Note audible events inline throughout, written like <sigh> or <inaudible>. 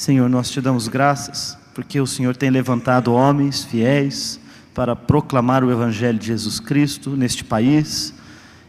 Senhor, nós te damos graças porque o Senhor tem levantado homens fiéis para proclamar o Evangelho de Jesus Cristo neste país.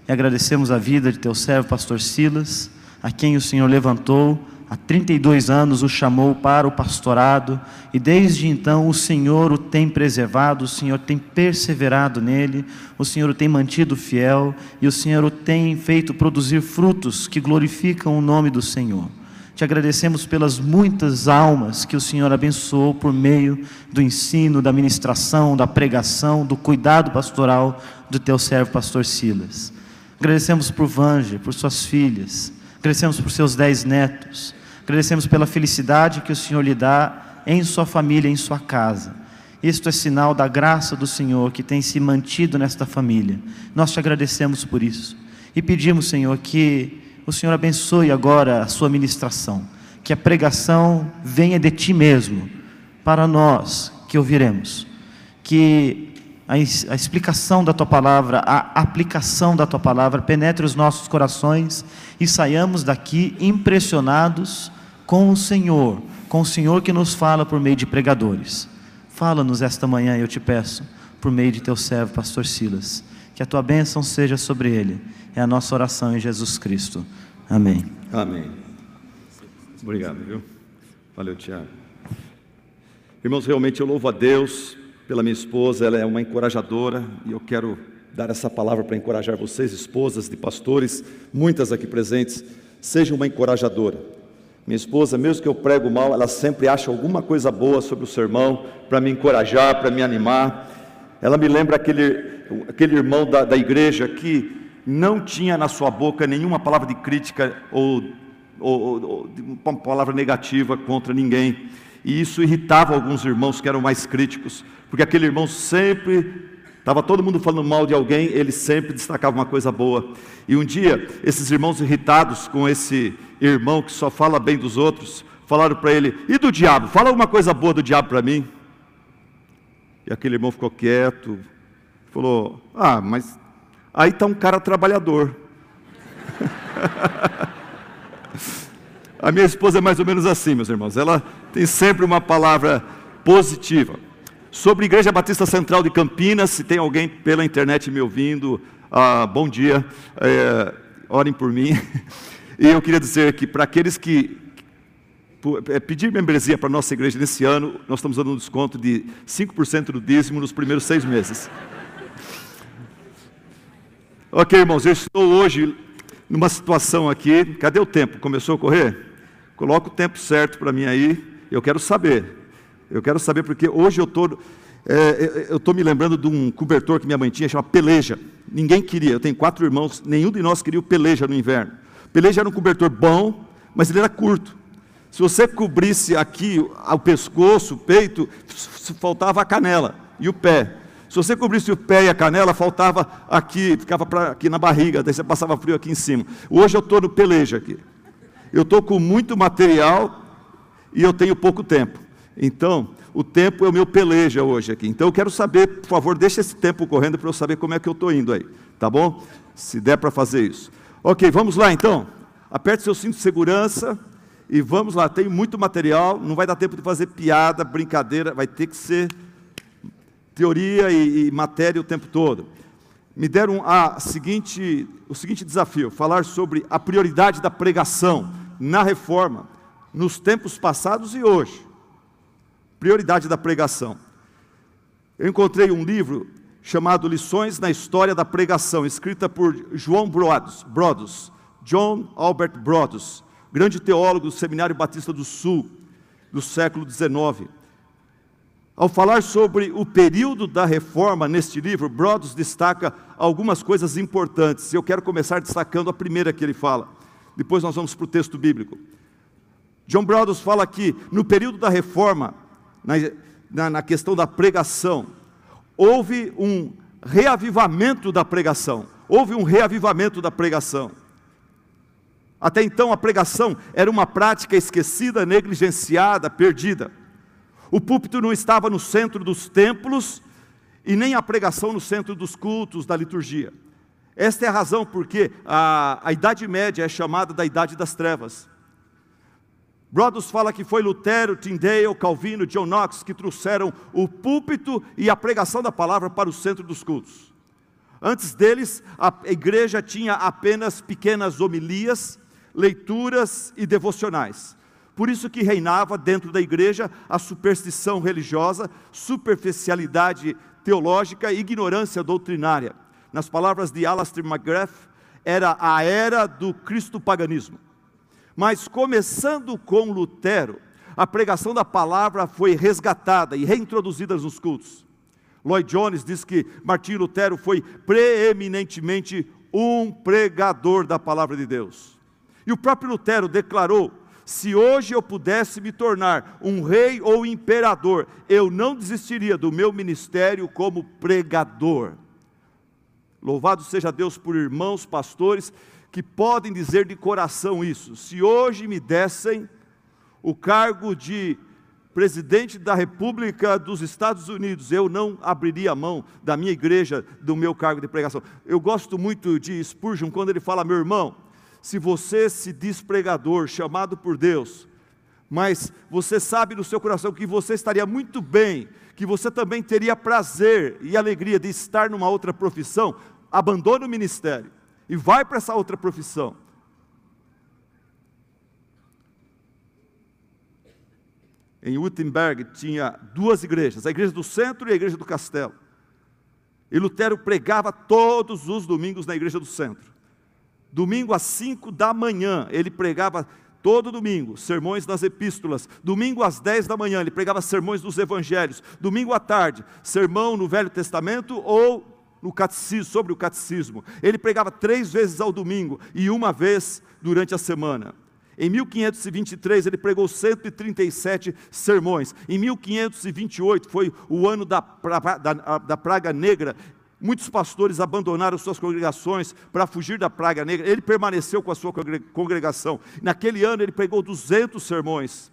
E agradecemos a vida de teu servo, pastor Silas, a quem o Senhor levantou há 32 anos, o chamou para o pastorado, e desde então o Senhor o tem preservado, o Senhor tem perseverado nele, o Senhor o tem mantido fiel, e o Senhor o tem feito produzir frutos que glorificam o nome do Senhor. Te agradecemos pelas muitas almas que o Senhor abençoou por meio do ensino, da ministração, da pregação, do cuidado pastoral do teu servo, pastor Silas. Agradecemos por Vange, por suas filhas, agradecemos por seus dez netos, Agradecemos pela felicidade que o Senhor lhe dá em sua família, em sua casa. Isto é sinal da graça do Senhor que tem se mantido nesta família. Nós te agradecemos por isso. E pedimos, Senhor, que o Senhor abençoe agora a sua ministração, que a pregação venha de ti mesmo, para nós que ouviremos, que a, a explicação da tua palavra, a aplicação da tua palavra penetre os nossos corações e saiamos daqui impressionados com o Senhor, com o Senhor que nos fala por meio de pregadores. Fala-nos esta manhã, eu te peço, por meio de teu servo, pastor Silas, que a tua bênção seja sobre ele. É a nossa oração em Jesus Cristo. Amém. Amém. Obrigado, viu? Valeu, Tiago. Irmãos, realmente eu louvo a Deus pela minha esposa, ela é uma encorajadora e eu quero dar essa palavra para encorajar vocês, esposas de pastores, muitas aqui presentes, seja uma encorajadora. Minha esposa, mesmo que eu prego mal, ela sempre acha alguma coisa boa sobre o sermão para me encorajar, para me animar. Ela me lembra aquele, aquele irmão da, da igreja que não tinha na sua boca nenhuma palavra de crítica ou, ou, ou uma palavra negativa contra ninguém. E isso irritava alguns irmãos que eram mais críticos, porque aquele irmão sempre Estava todo mundo falando mal de alguém, ele sempre destacava uma coisa boa. E um dia, esses irmãos irritados com esse irmão que só fala bem dos outros, falaram para ele: E do diabo? Fala alguma coisa boa do diabo para mim. E aquele irmão ficou quieto, falou: Ah, mas aí está um cara trabalhador. <laughs> A minha esposa é mais ou menos assim, meus irmãos. Ela tem sempre uma palavra positiva. Sobre a Igreja Batista Central de Campinas, se tem alguém pela internet me ouvindo, ah, bom dia, é, orem por mim. <laughs> E eu queria dizer que para aqueles que é, pedir membresia para a nossa igreja nesse ano, nós estamos dando um desconto de 5% do dízimo nos primeiros seis meses. Ok, irmãos, eu estou hoje numa situação aqui. Cadê o tempo? Começou a correr? Coloca o tempo certo para mim aí. Eu quero saber. Eu quero saber porque hoje eu estou é, eu estou me lembrando de um cobertor que minha mãe tinha, chama peleja. Ninguém queria, eu tenho quatro irmãos, nenhum de nós queria o peleja no inverno. Peleja era um cobertor bom, mas ele era curto. Se você cobrisse aqui o pescoço, o peito, faltava a canela e o pé. Se você cobrisse o pé e a canela, faltava aqui, ficava pra, aqui na barriga, daí você passava frio aqui em cima. Hoje eu estou no peleja aqui. Eu estou com muito material e eu tenho pouco tempo. Então, o tempo é o meu peleja hoje aqui. Então, eu quero saber, por favor, deixa esse tempo correndo para eu saber como é que eu estou indo aí, tá bom? Se der para fazer isso. Ok, vamos lá então. Aperte seu cinto de segurança e vamos lá. Tem muito material, não vai dar tempo de fazer piada, brincadeira, vai ter que ser teoria e, e matéria o tempo todo. Me deram a seguinte, o seguinte desafio: falar sobre a prioridade da pregação na reforma, nos tempos passados e hoje prioridade da pregação. Eu encontrei um livro chamado Lições na História da Pregação, escrita por João Brodos, Brodos John Albert Brodos, grande teólogo do Seminário Batista do Sul, do século XIX. Ao falar sobre o período da reforma neste livro, Brodos destaca algumas coisas importantes. Eu quero começar destacando a primeira que ele fala. Depois nós vamos para o texto bíblico. John Brodos fala que no período da reforma, na, na, na questão da pregação, houve um reavivamento da pregação. Houve um reavivamento da pregação. Até então a pregação era uma prática esquecida, negligenciada, perdida. O púlpito não estava no centro dos templos e nem a pregação no centro dos cultos, da liturgia. Esta é a razão porque a, a Idade Média é chamada da Idade das Trevas. Brodos fala que foi Lutero, Tyndale, Calvino, John Knox que trouxeram o púlpito e a pregação da palavra para o centro dos cultos. Antes deles, a igreja tinha apenas pequenas homilias, leituras e devocionais. Por isso que reinava dentro da igreja a superstição religiosa, superficialidade teológica e ignorância doutrinária. Nas palavras de Alastair McGrath, era a era do cristo-paganismo. Mas começando com Lutero, a pregação da palavra foi resgatada e reintroduzida nos cultos. Lloyd Jones diz que Martinho Lutero foi preeminentemente um pregador da palavra de Deus. E o próprio Lutero declarou: se hoje eu pudesse me tornar um rei ou imperador, eu não desistiria do meu ministério como pregador. Louvado seja Deus por irmãos pastores que podem dizer de coração isso. Se hoje me dessem o cargo de presidente da República dos Estados Unidos, eu não abriria a mão da minha igreja, do meu cargo de pregação. Eu gosto muito de Spurgeon quando ele fala, meu irmão, se você se diz pregador, chamado por Deus, mas você sabe no seu coração que você estaria muito bem, que você também teria prazer e alegria de estar numa outra profissão, abandone o ministério e vai para essa outra profissão. Em Wittenberg tinha duas igrejas, a igreja do centro e a igreja do castelo. E Lutero pregava todos os domingos na igreja do centro. Domingo às cinco da manhã, ele pregava todo domingo, sermões nas epístolas. Domingo às dez da manhã, ele pregava sermões dos evangelhos. Domingo à tarde, sermão no Velho Testamento ou no catecismo, sobre o catecismo. Ele pregava três vezes ao domingo e uma vez durante a semana. Em 1523 ele pregou 137 sermões. Em 1528 foi o ano da, da, da praga negra. Muitos pastores abandonaram suas congregações para fugir da praga negra. Ele permaneceu com a sua congregação. Naquele ano ele pregou 200 sermões.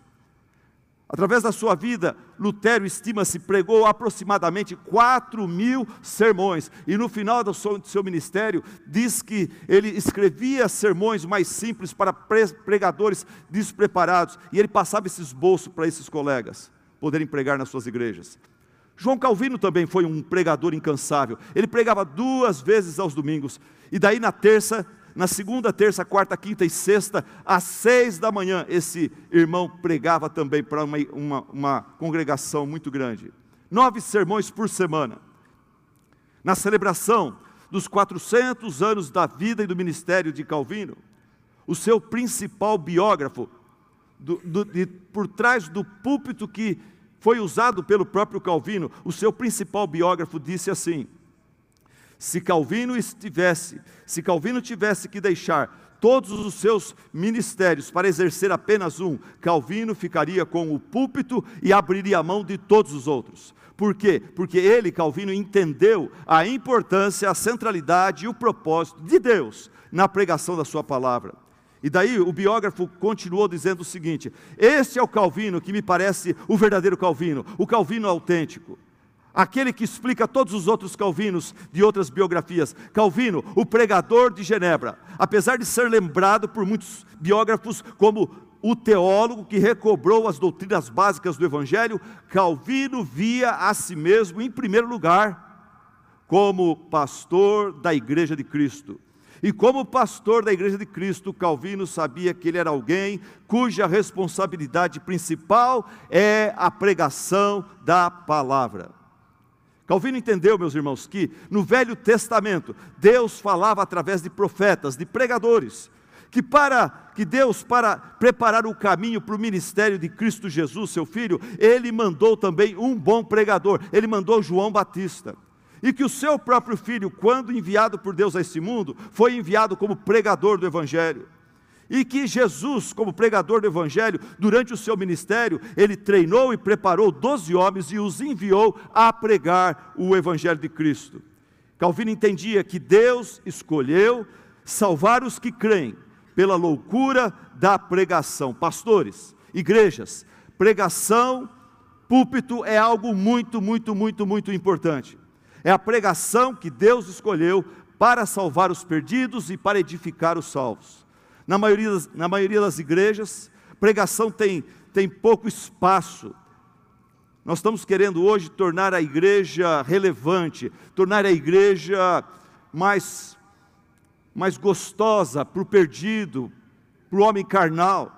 Através da sua vida, Lutero estima-se pregou aproximadamente 4 mil sermões, e no final do seu, do seu, ministério, diz que ele escrevia sermões mais simples para pregadores despreparados, e ele passava esse esboço para esses colegas poderem pregar nas suas igrejas. João Calvino também foi um pregador incansável, ele pregava duas vezes aos domingos, e daí na terça na segunda, terça, quarta, quinta e sexta, às seis da manhã, esse irmão pregava também para uma, uma, uma congregação muito grande. Nove sermões por semana. Na celebração dos 400 anos da vida e do ministério de Calvino, o seu principal biógrafo, do, do, de, por trás do púlpito que foi usado pelo próprio Calvino, o seu principal biógrafo disse assim: se Calvino estivesse, se Calvino tivesse que deixar todos os seus ministérios para exercer apenas um, Calvino ficaria com o púlpito e abriria a mão de todos os outros. Por quê? Porque ele, Calvino, entendeu a importância, a centralidade e o propósito de Deus na pregação da sua palavra. E daí o biógrafo continuou dizendo o seguinte: Este é o Calvino que me parece o verdadeiro Calvino, o Calvino autêntico aquele que explica todos os outros Calvinos de outras biografias. Calvino, o pregador de Genebra, apesar de ser lembrado por muitos biógrafos como o teólogo que recobrou as doutrinas básicas do Evangelho, Calvino via a si mesmo, em primeiro lugar, como pastor da Igreja de Cristo. E como pastor da Igreja de Cristo, Calvino sabia que ele era alguém cuja responsabilidade principal é a pregação da palavra. Calvino entendeu, meus irmãos, que no Velho Testamento Deus falava através de profetas, de pregadores, que para que Deus para preparar o caminho para o ministério de Cristo Jesus, seu filho, ele mandou também um bom pregador, ele mandou João Batista. E que o seu próprio filho, quando enviado por Deus a esse mundo, foi enviado como pregador do evangelho e que Jesus, como pregador do Evangelho, durante o seu ministério, ele treinou e preparou doze homens e os enviou a pregar o Evangelho de Cristo. Calvino entendia que Deus escolheu salvar os que creem pela loucura da pregação. Pastores, igrejas, pregação, púlpito é algo muito, muito, muito, muito importante. É a pregação que Deus escolheu para salvar os perdidos e para edificar os salvos na maioria das, na maioria das igrejas, pregação tem, tem pouco espaço. Nós estamos querendo hoje tornar a igreja relevante, tornar a igreja mais, mais gostosa para o perdido, para o homem carnal.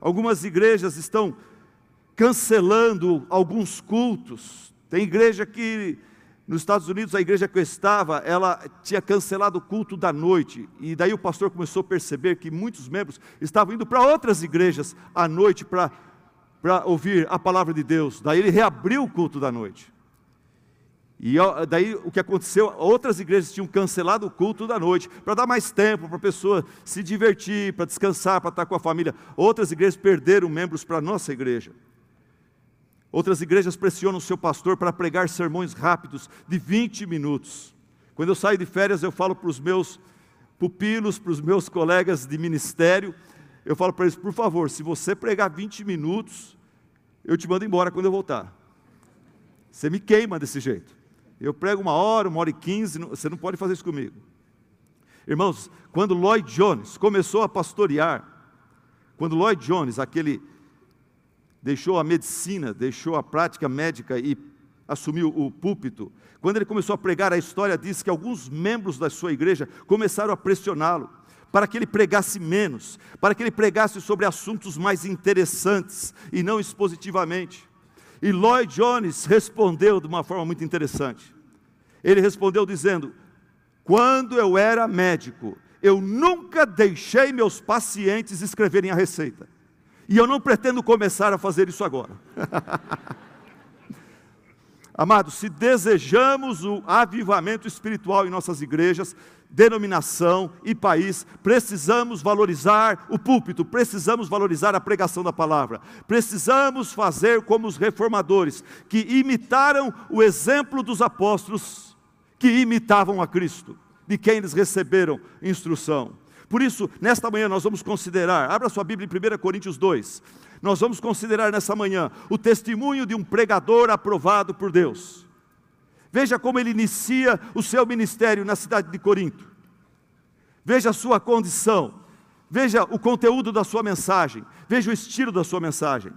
Algumas igrejas estão cancelando alguns cultos. Tem igreja que nos Estados Unidos, a igreja que eu estava, ela tinha cancelado o culto da noite. E daí o pastor começou a perceber que muitos membros estavam indo para outras igrejas à noite para ouvir a palavra de Deus. Daí ele reabriu o culto da noite. E daí o que aconteceu, outras igrejas tinham cancelado o culto da noite para dar mais tempo para a pessoa se divertir, para descansar, para estar com a família. Outras igrejas perderam membros para a nossa igreja. Outras igrejas pressionam o seu pastor para pregar sermões rápidos de 20 minutos. Quando eu saio de férias, eu falo para os meus pupilos, para os meus colegas de ministério, eu falo para eles, por favor, se você pregar 20 minutos, eu te mando embora quando eu voltar. Você me queima desse jeito. Eu prego uma hora, uma hora e quinze, você não pode fazer isso comigo. Irmãos, quando Lloyd Jones começou a pastorear, quando Lloyd Jones, aquele deixou a medicina, deixou a prática médica e assumiu o púlpito, quando ele começou a pregar, a história diz que alguns membros da sua igreja começaram a pressioná-lo para que ele pregasse menos, para que ele pregasse sobre assuntos mais interessantes e não expositivamente. E Lloyd Jones respondeu de uma forma muito interessante. Ele respondeu dizendo: Quando eu era médico, eu nunca deixei meus pacientes escreverem a receita. E eu não pretendo começar a fazer isso agora. <laughs> Amados, se desejamos o avivamento espiritual em nossas igrejas, denominação e país, precisamos valorizar o púlpito, precisamos valorizar a pregação da palavra, precisamos fazer como os reformadores, que imitaram o exemplo dos apóstolos, que imitavam a Cristo, de quem eles receberam instrução. Por isso, nesta manhã nós vamos considerar, abra sua Bíblia em 1 Coríntios 2. Nós vamos considerar nessa manhã o testemunho de um pregador aprovado por Deus. Veja como ele inicia o seu ministério na cidade de Corinto. Veja a sua condição. Veja o conteúdo da sua mensagem. Veja o estilo da sua mensagem.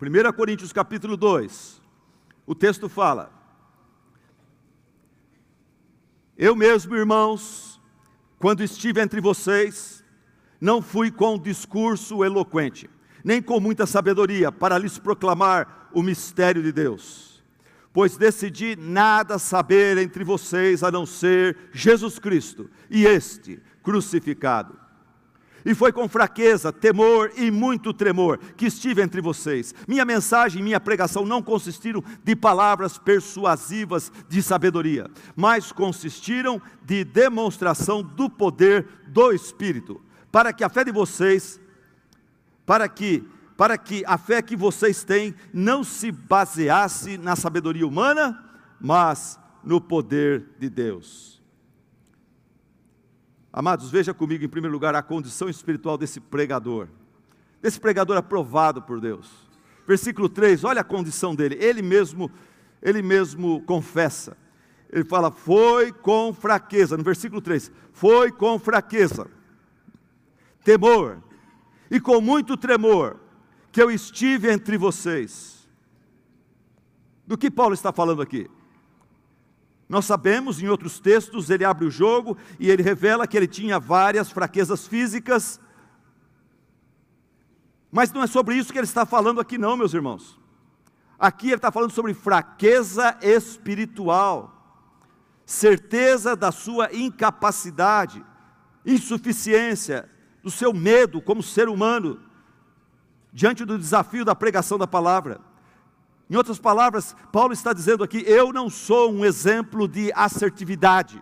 1 Coríntios capítulo 2. O texto fala: Eu mesmo, irmãos, quando estive entre vocês, não fui com discurso eloquente, nem com muita sabedoria, para lhes proclamar o mistério de Deus, pois decidi nada saber entre vocês a não ser Jesus Cristo e este crucificado. E foi com fraqueza, temor e muito tremor que estive entre vocês. Minha mensagem e minha pregação não consistiram de palavras persuasivas de sabedoria, mas consistiram de demonstração do poder do Espírito, para que a fé de vocês, para que para que a fé que vocês têm não se baseasse na sabedoria humana, mas no poder de Deus. Amados, veja comigo em primeiro lugar a condição espiritual desse pregador, desse pregador aprovado por Deus. Versículo 3, olha a condição dele, ele mesmo, ele mesmo confessa. Ele fala: "Foi com fraqueza", no versículo 3, "Foi com fraqueza, temor e com muito tremor que eu estive entre vocês". Do que Paulo está falando aqui? Nós sabemos, em outros textos, ele abre o jogo e ele revela que ele tinha várias fraquezas físicas. Mas não é sobre isso que ele está falando aqui, não, meus irmãos. Aqui ele está falando sobre fraqueza espiritual, certeza da sua incapacidade, insuficiência, do seu medo como ser humano, diante do desafio da pregação da palavra. Em outras palavras, Paulo está dizendo aqui: eu não sou um exemplo de assertividade,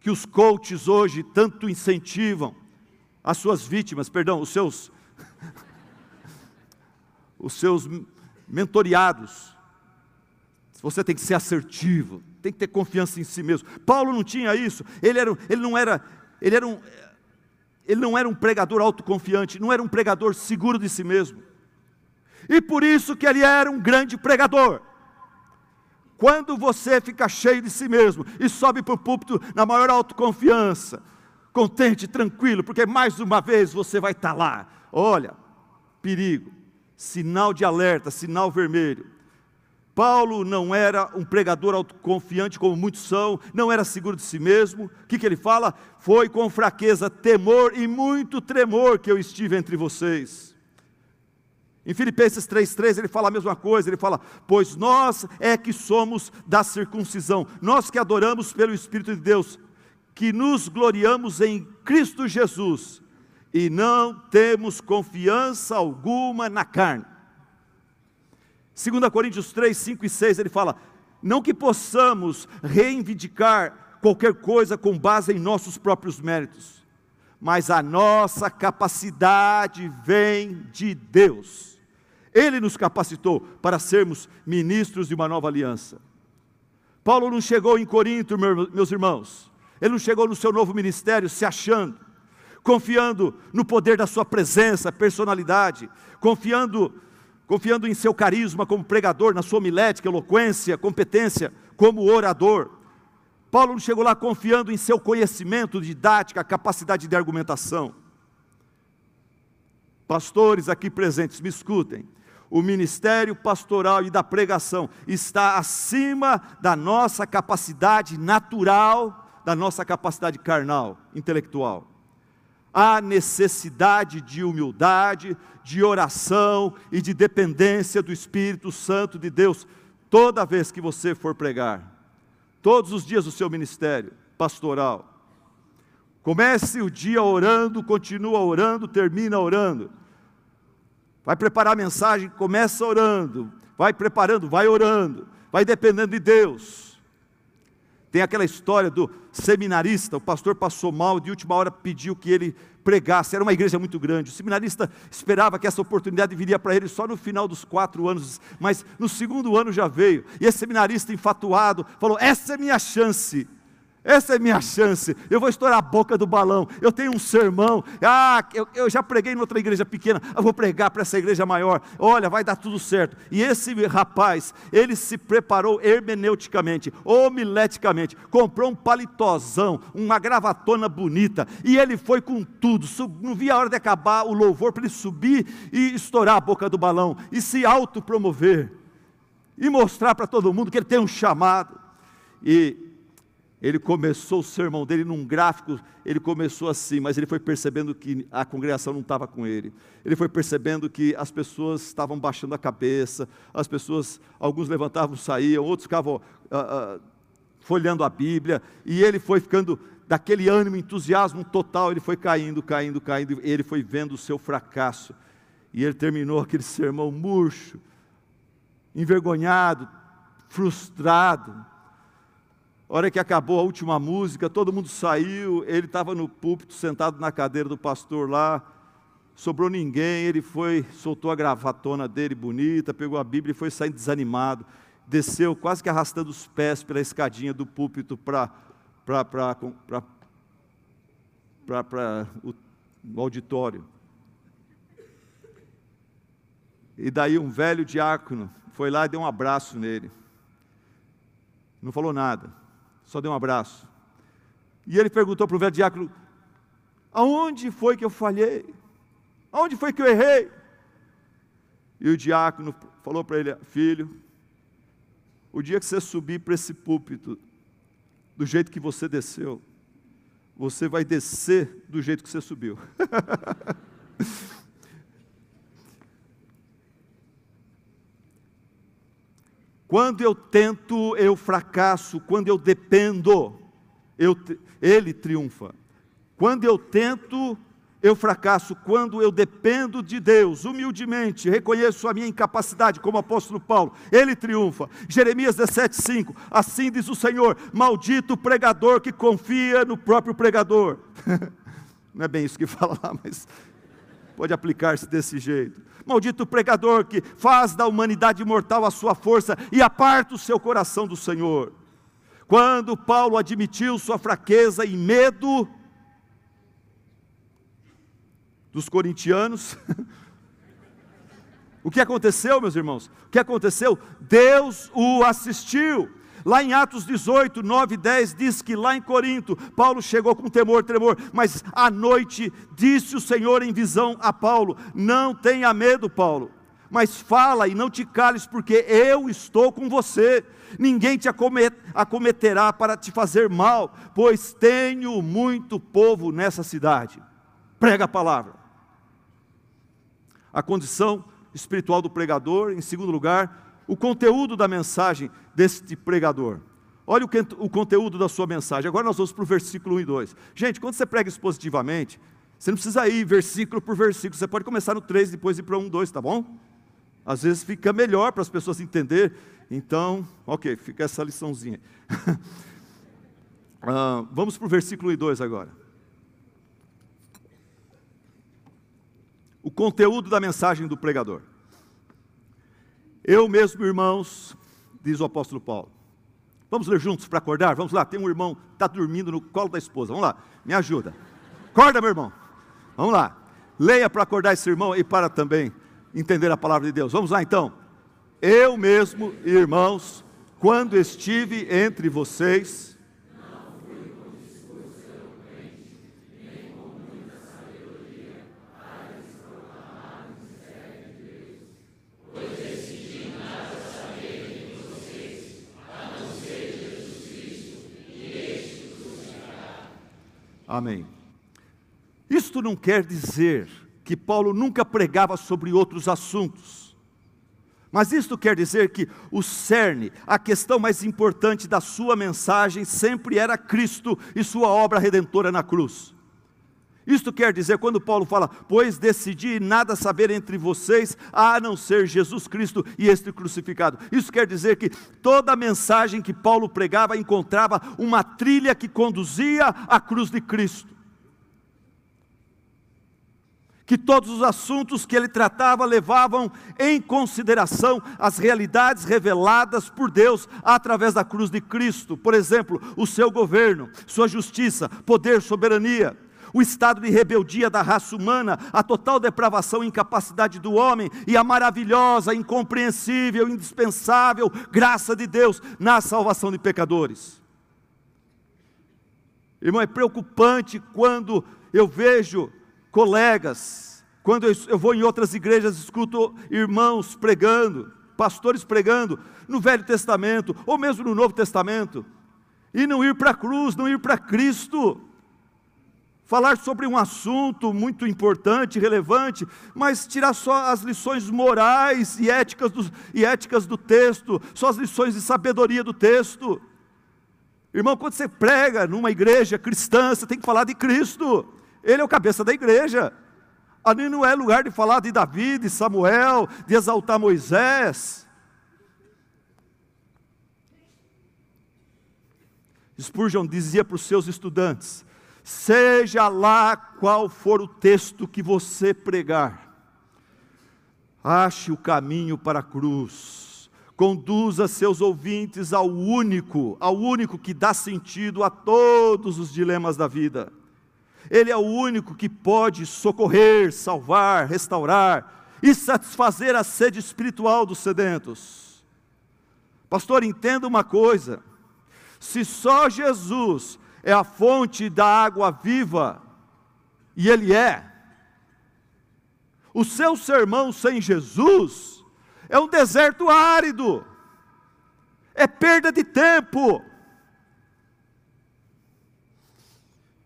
que os coaches hoje tanto incentivam as suas vítimas, perdão, os seus, <laughs> os seus mentoriados. Você tem que ser assertivo, tem que ter confiança em si mesmo. Paulo não tinha isso, ele, era, ele não era, ele era um, ele não era um pregador autoconfiante, não era um pregador seguro de si mesmo e por isso que ele era um grande pregador. Quando você fica cheio de si mesmo e sobe para o púlpito na maior autoconfiança, contente, tranquilo, porque mais uma vez você vai estar lá. Olha, perigo, sinal de alerta, sinal vermelho. Paulo não era um pregador autoconfiante como muitos são, não era seguro de si mesmo. O que, que ele fala? Foi com fraqueza, temor e muito tremor que eu estive entre vocês. Em Filipenses 3,3 ele fala a mesma coisa, ele fala: Pois nós é que somos da circuncisão, nós que adoramos pelo Espírito de Deus, que nos gloriamos em Cristo Jesus e não temos confiança alguma na carne. 2 Coríntios 3, 5 e 6 ele fala: Não que possamos reivindicar qualquer coisa com base em nossos próprios méritos, mas a nossa capacidade vem de Deus. Ele nos capacitou para sermos ministros de uma nova aliança. Paulo não chegou em Corinto, meus irmãos, ele não chegou no seu novo ministério se achando, confiando no poder da sua presença, personalidade, confiando, confiando em seu carisma como pregador, na sua homilética, eloquência, competência como orador. Paulo não chegou lá confiando em seu conhecimento, didática, capacidade de argumentação. Pastores aqui presentes, me escutem o ministério pastoral e da pregação está acima da nossa capacidade natural da nossa capacidade carnal, intelectual. Há necessidade de humildade, de oração e de dependência do Espírito Santo de Deus toda vez que você for pregar. Todos os dias do seu ministério pastoral. Comece o dia orando, continua orando, termina orando. Vai preparar a mensagem, começa orando, vai preparando, vai orando, vai dependendo de Deus. Tem aquela história do seminarista, o pastor passou mal, de última hora pediu que ele pregasse, era uma igreja muito grande. O seminarista esperava que essa oportunidade viria para ele só no final dos quatro anos, mas no segundo ano já veio. E esse seminarista enfatuado falou: Essa é minha chance. Essa é minha chance. Eu vou estourar a boca do balão. Eu tenho um sermão. Ah, eu, eu já preguei em outra igreja pequena. Eu vou pregar para essa igreja maior. Olha, vai dar tudo certo. E esse rapaz, ele se preparou hermeneuticamente, homileticamente. Comprou um palitozão, uma gravatona bonita. E ele foi com tudo. Não via a hora de acabar o louvor para ele subir e estourar a boca do balão. E se autopromover. E mostrar para todo mundo que ele tem um chamado. E ele começou o sermão dele num gráfico, ele começou assim, mas ele foi percebendo que a congregação não estava com ele. Ele foi percebendo que as pessoas estavam baixando a cabeça, as pessoas, alguns levantavam, saíam, outros ficavam ah, ah, folhando a Bíblia, e ele foi ficando daquele ânimo, entusiasmo total, ele foi caindo, caindo, caindo, ele foi vendo o seu fracasso. E ele terminou aquele sermão murcho, envergonhado, frustrado, hora que acabou a última música, todo mundo saiu, ele estava no púlpito, sentado na cadeira do pastor lá, sobrou ninguém, ele foi, soltou a gravatona dele bonita, pegou a Bíblia e foi saindo desanimado, desceu quase que arrastando os pés pela escadinha do púlpito para o, o auditório. E daí um velho diácono foi lá e deu um abraço nele. Não falou nada só deu um abraço. E ele perguntou para o velho diácono: Aonde foi que eu falhei? Aonde foi que eu errei? E o diácono falou para ele: Filho, o dia que você subir para esse púlpito, do jeito que você desceu, você vai descer do jeito que você subiu. <laughs> Quando eu tento, eu fracasso. Quando eu dependo, eu, ele triunfa. Quando eu tento, eu fracasso. Quando eu dependo de Deus, humildemente, reconheço a minha incapacidade, como apóstolo Paulo, ele triunfa. Jeremias 17,5: Assim diz o Senhor: Maldito o pregador que confia no próprio pregador. <laughs> Não é bem isso que <laughs> fala lá, mas pode aplicar-se desse jeito. Maldito pregador que faz da humanidade mortal a sua força e aparta o seu coração do Senhor. Quando Paulo admitiu sua fraqueza e medo dos corintianos, <laughs> O que aconteceu, meus irmãos? O que aconteceu? Deus o assistiu. Lá em Atos 18, 9 e 10, diz que lá em Corinto, Paulo chegou com temor, tremor, mas à noite disse o Senhor em visão a Paulo: Não tenha medo, Paulo, mas fala e não te cales, porque eu estou com você. Ninguém te acometerá para te fazer mal, pois tenho muito povo nessa cidade. Prega a palavra. A condição espiritual do pregador, em segundo lugar, o conteúdo da mensagem deste pregador. Olha o, que, o conteúdo da sua mensagem. Agora nós vamos para o versículo 1 e 2. Gente, quando você prega expositivamente, você não precisa ir versículo por versículo, você pode começar no 3 e depois ir para o 1, 2, tá bom? Às vezes fica melhor para as pessoas entenderem. Então, ok, fica essa liçãozinha. uh, <laughs> vamos para o versículo 1 e 2 agora. O conteúdo da mensagem do pregador. Eu mesmo, irmãos, diz o apóstolo Paulo. Vamos ler juntos para acordar? Vamos lá, tem um irmão que está dormindo no colo da esposa. Vamos lá, me ajuda. Acorda, meu irmão. Vamos lá. Leia para acordar esse irmão e para também entender a palavra de Deus. Vamos lá então. Eu mesmo, irmãos, quando estive entre vocês, Amém. Isto não quer dizer que Paulo nunca pregava sobre outros assuntos. Mas isto quer dizer que o cerne, a questão mais importante da sua mensagem sempre era Cristo e sua obra redentora na cruz. Isto quer dizer, quando Paulo fala, pois decidi nada saber entre vocês, a não ser Jesus Cristo e este crucificado. Isso quer dizer que toda a mensagem que Paulo pregava encontrava uma trilha que conduzia à cruz de Cristo. Que todos os assuntos que ele tratava levavam em consideração as realidades reveladas por Deus através da cruz de Cristo. Por exemplo, o seu governo, sua justiça, poder, soberania o estado de rebeldia da raça humana, a total depravação e incapacidade do homem e a maravilhosa, incompreensível, indispensável graça de Deus na salvação de pecadores. Irmão, é preocupante quando eu vejo colegas, quando eu vou em outras igrejas, escuto irmãos pregando, pastores pregando no Velho Testamento, ou mesmo no Novo Testamento, e não ir para a cruz, não ir para Cristo falar sobre um assunto muito importante, relevante, mas tirar só as lições morais e éticas do, e éticas do texto, só as lições de sabedoria do texto. Irmão, quando você prega numa igreja cristã, você tem que falar de Cristo, Ele é o cabeça da igreja. Ali não é lugar de falar de Davi, de Samuel, de exaltar Moisés. Spurgeon dizia para os seus estudantes: seja lá qual for o texto que você pregar, ache o caminho para a cruz, conduza seus ouvintes ao único, ao único que dá sentido a todos os dilemas da vida. Ele é o único que pode socorrer, salvar, restaurar e satisfazer a sede espiritual dos sedentos. Pastor, entenda uma coisa: se só Jesus é a fonte da água viva, e Ele é. O seu sermão sem Jesus é um deserto árido, é perda de tempo.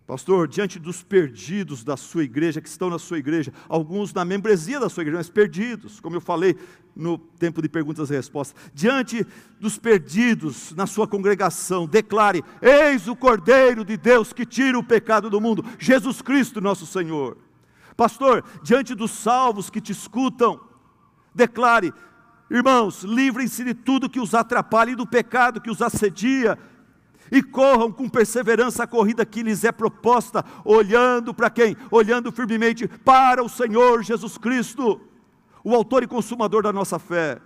Pastor, diante dos perdidos da sua igreja, que estão na sua igreja, alguns na membresia da sua igreja, mas perdidos, como eu falei no tempo de perguntas e respostas, diante dos perdidos na sua congregação, declare: Eis o Cordeiro de Deus que tira o pecado do mundo, Jesus Cristo, nosso Senhor. Pastor, diante dos salvos que te escutam, declare: Irmãos, livrem-se de tudo que os atrapalhe, do pecado que os assedia, e corram com perseverança a corrida que lhes é proposta, olhando para quem? Olhando firmemente para o Senhor Jesus Cristo, o autor e consumador da nossa fé.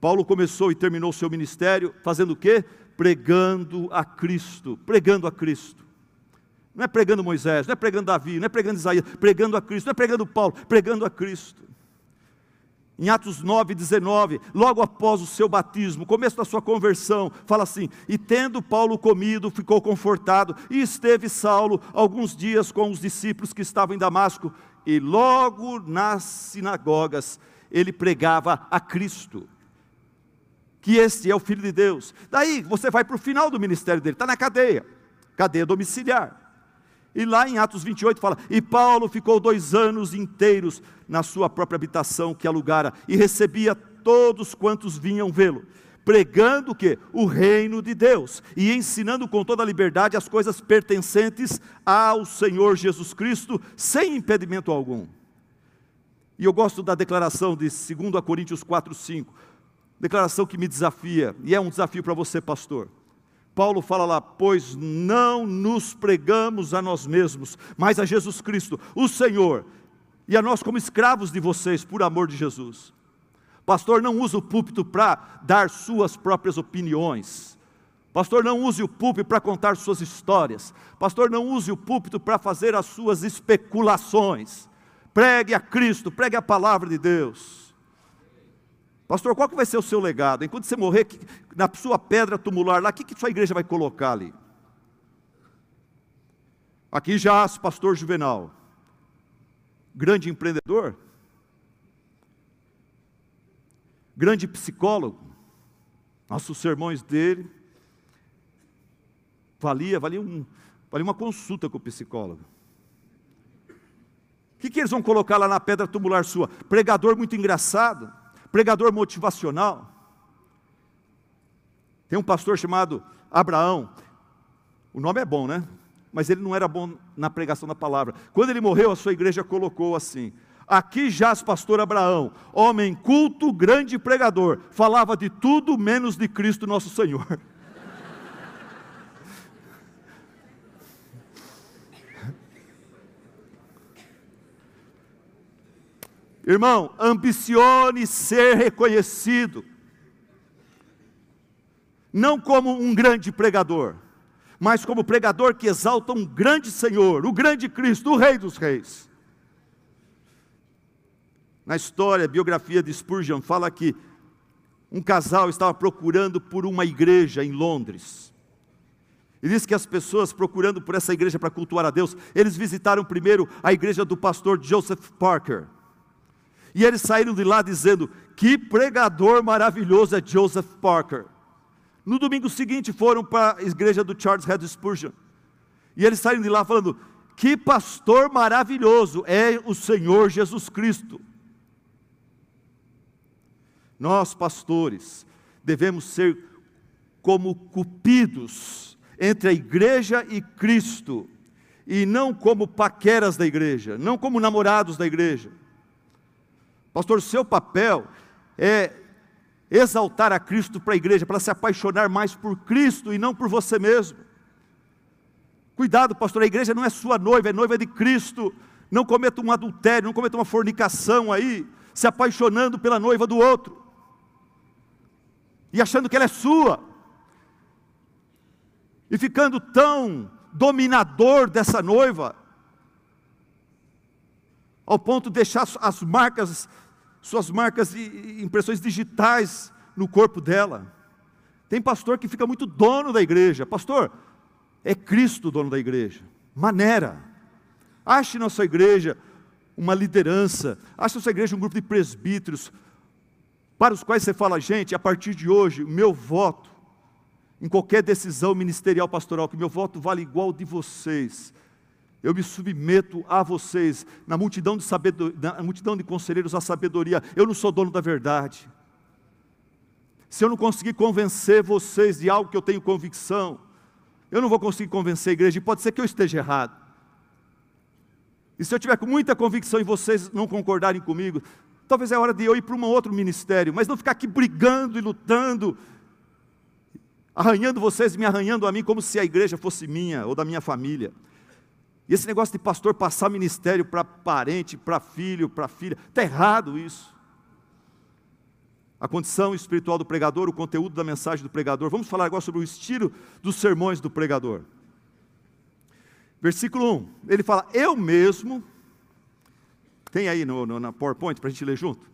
Paulo começou e terminou seu ministério fazendo o quê? Pregando a Cristo, pregando a Cristo. Não é pregando Moisés, não é pregando Davi, não é pregando Isaías, pregando a Cristo, não é pregando Paulo, pregando a Cristo. Em Atos 9, 19, logo após o seu batismo, começo da sua conversão, fala assim: E tendo Paulo comido, ficou confortado, e esteve Saulo alguns dias com os discípulos que estavam em Damasco, e logo nas sinagogas ele pregava a Cristo, que este é o Filho de Deus. Daí você vai para o final do ministério dele, está na cadeia, cadeia domiciliar. E lá em Atos 28 fala: E Paulo ficou dois anos inteiros na sua própria habitação que alugara, e recebia todos quantos vinham vê-lo, pregando o que? O reino de Deus, e ensinando com toda a liberdade as coisas pertencentes ao Senhor Jesus Cristo, sem impedimento algum. E eu gosto da declaração de 2 Coríntios 4, 5, declaração que me desafia, e é um desafio para você, pastor. Paulo fala lá, pois não nos pregamos a nós mesmos, mas a Jesus Cristo, o Senhor, e a nós como escravos de vocês, por amor de Jesus. Pastor, não usa o púlpito para dar suas próprias opiniões. Pastor, não use o púlpito para contar suas histórias. Pastor, não use o púlpito para fazer as suas especulações. Pregue a Cristo, pregue a palavra de Deus. Pastor, qual que vai ser o seu legado? Enquanto você morrer, na sua pedra tumular lá, o que, que sua igreja vai colocar ali? Aqui já pastor Juvenal, grande empreendedor, grande psicólogo. Nossos sermões dele valia, valia, um, valia uma consulta com o psicólogo. O que, que eles vão colocar lá na pedra tumular sua? Pregador muito engraçado pregador motivacional. Tem um pastor chamado Abraão. O nome é bom, né? Mas ele não era bom na pregação da palavra. Quando ele morreu, a sua igreja colocou assim: Aqui jaz pastor Abraão, homem culto, grande pregador, falava de tudo menos de Cristo nosso Senhor. <laughs> Irmão, ambicione ser reconhecido, não como um grande pregador, mas como pregador que exalta um grande Senhor, o grande Cristo, o Rei dos Reis. Na história, a biografia de Spurgeon fala que um casal estava procurando por uma igreja em Londres. E diz que as pessoas procurando por essa igreja para cultuar a Deus, eles visitaram primeiro a igreja do pastor Joseph Parker. E eles saíram de lá dizendo: Que pregador maravilhoso é Joseph Parker. No domingo seguinte foram para a igreja do Charles Haddon Spurgeon. E eles saíram de lá falando: Que pastor maravilhoso é o Senhor Jesus Cristo. Nós, pastores, devemos ser como cupidos entre a igreja e Cristo, e não como paqueras da igreja, não como namorados da igreja. Pastor, seu papel é exaltar a Cristo para a igreja, para se apaixonar mais por Cristo e não por você mesmo. Cuidado, pastor, a igreja não é sua noiva, é noiva de Cristo. Não cometa um adultério, não cometa uma fornicação aí, se apaixonando pela noiva do outro e achando que ela é sua, e ficando tão dominador dessa noiva, ao ponto de deixar as marcas, suas marcas e impressões digitais no corpo dela. Tem pastor que fica muito dono da igreja. Pastor, é Cristo o dono da igreja. Maneira. Ache na sua igreja uma liderança. Ache na sua igreja um grupo de presbíteros para os quais você fala, gente, a partir de hoje, o meu voto em qualquer decisão ministerial pastoral, que meu voto vale igual ao de vocês eu me submeto a vocês, na multidão de, na multidão de conselheiros, a sabedoria. Eu não sou dono da verdade. Se eu não conseguir convencer vocês de algo que eu tenho convicção, eu não vou conseguir convencer a igreja, e pode ser que eu esteja errado. E se eu tiver com muita convicção e vocês não concordarem comigo, talvez é hora de eu ir para um outro ministério, mas não ficar aqui brigando e lutando, arranhando vocês e me arranhando a mim como se a igreja fosse minha ou da minha família. E esse negócio de pastor passar ministério para parente, para filho, para filha, está errado isso. A condição espiritual do pregador, o conteúdo da mensagem do pregador. Vamos falar agora sobre o estilo dos sermões do pregador. Versículo 1, ele fala: Eu mesmo, tem aí no, no na PowerPoint para a gente ler junto?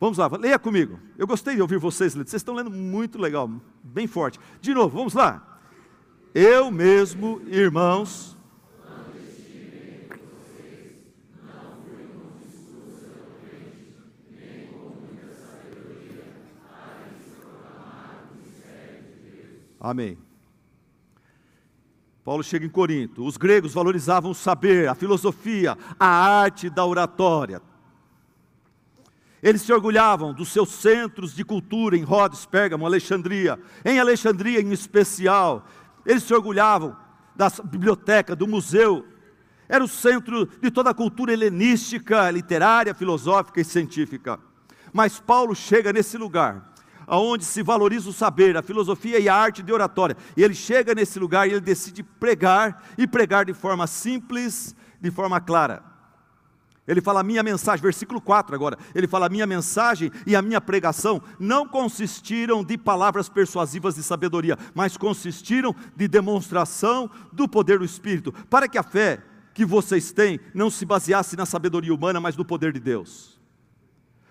Vamos lá, leia comigo. Eu gostei de ouvir vocês ler. Vocês estão lendo muito legal, bem forte. De novo, vamos lá. Eu mesmo, irmãos, Amém. Paulo chega em Corinto. Os gregos valorizavam o saber, a filosofia, a arte da oratória. Eles se orgulhavam dos seus centros de cultura em Rhodes, Pérgamo, Alexandria. Em Alexandria, em especial, eles se orgulhavam da biblioteca, do museu. Era o centro de toda a cultura helenística, literária, filosófica e científica. Mas Paulo chega nesse lugar onde se valoriza o saber, a filosofia e a arte de oratória. E ele chega nesse lugar e ele decide pregar e pregar de forma simples, de forma clara. Ele fala: a minha mensagem, versículo 4 agora. Ele fala: a minha mensagem e a minha pregação não consistiram de palavras persuasivas de sabedoria, mas consistiram de demonstração do poder do Espírito, para que a fé que vocês têm não se baseasse na sabedoria humana, mas no poder de Deus.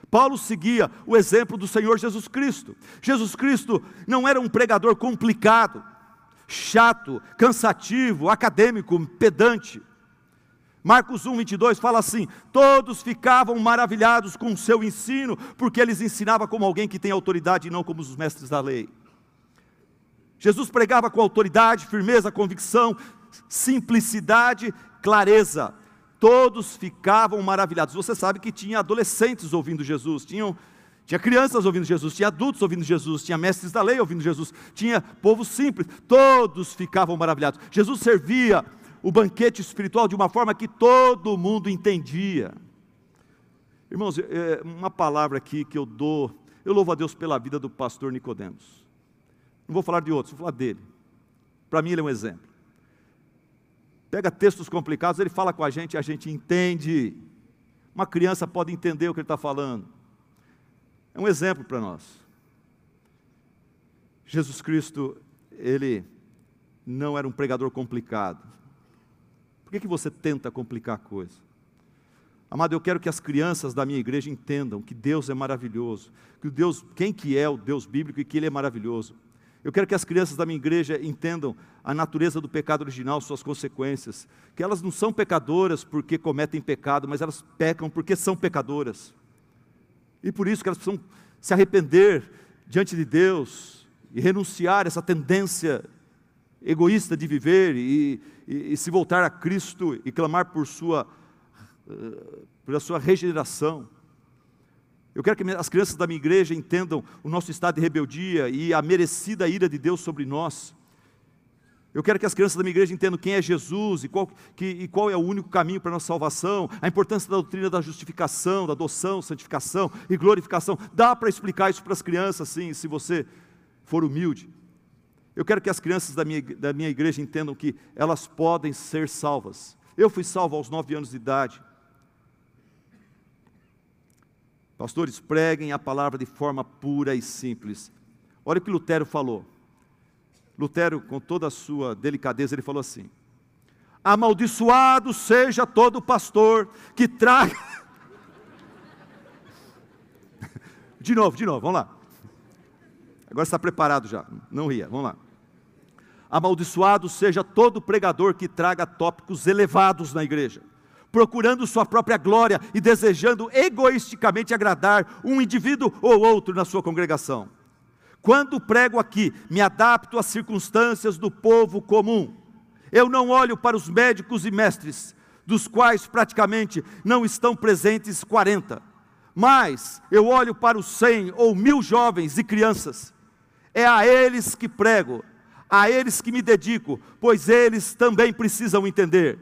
Paulo seguia o exemplo do Senhor Jesus Cristo. Jesus Cristo não era um pregador complicado, chato, cansativo, acadêmico, pedante. Marcos 1, 22 fala assim: Todos ficavam maravilhados com o seu ensino, porque eles ensinava como alguém que tem autoridade e não como os mestres da lei. Jesus pregava com autoridade, firmeza, convicção, simplicidade, clareza todos ficavam maravilhados. Você sabe que tinha adolescentes ouvindo Jesus, tinham, tinha crianças ouvindo Jesus, tinha adultos ouvindo Jesus, tinha mestres da lei ouvindo Jesus, tinha povo simples, todos ficavam maravilhados. Jesus servia o banquete espiritual de uma forma que todo mundo entendia. Irmãos, é uma palavra aqui que eu dou, eu louvo a Deus pela vida do pastor Nicodemos. Não vou falar de outros, vou falar dele. Para mim ele é um exemplo pega textos complicados, ele fala com a gente, a gente entende. Uma criança pode entender o que ele está falando. É um exemplo para nós. Jesus Cristo, ele não era um pregador complicado. Que, que você tenta complicar a coisa? Amado, eu quero que as crianças da minha igreja entendam que Deus é maravilhoso, que o Deus, quem que é o Deus bíblico e que Ele é maravilhoso. Eu quero que as crianças da minha igreja entendam a natureza do pecado original, suas consequências. Que elas não são pecadoras porque cometem pecado, mas elas pecam porque são pecadoras. E por isso que elas precisam se arrepender diante de Deus e renunciar a essa tendência egoísta de viver e, e, e se voltar a Cristo e clamar por sua, por a sua regeneração. Eu quero que as crianças da minha igreja entendam o nosso estado de rebeldia e a merecida ira de Deus sobre nós. Eu quero que as crianças da minha igreja entendam quem é Jesus e qual, que, e qual é o único caminho para a nossa salvação, a importância da doutrina da justificação, da adoção, santificação e glorificação. Dá para explicar isso para as crianças, sim, se você for humilde. Eu quero que as crianças da minha, da minha igreja entendam que elas podem ser salvas. Eu fui salvo aos nove anos de idade. Pastores, preguem a palavra de forma pura e simples. Olha o que Lutero falou. Lutero, com toda a sua delicadeza, ele falou assim: Amaldiçoado seja todo pastor que traga. <laughs> De novo, de novo, vamos lá. Agora está preparado já, não ria, vamos lá. Amaldiçoado seja todo pregador que traga tópicos elevados na igreja procurando sua própria glória e desejando egoisticamente agradar um indivíduo ou outro na sua congregação. Quando prego aqui, me adapto às circunstâncias do povo comum. Eu não olho para os médicos e mestres, dos quais praticamente não estão presentes 40, mas eu olho para os cem ou mil jovens e crianças. É a eles que prego, a eles que me dedico, pois eles também precisam entender.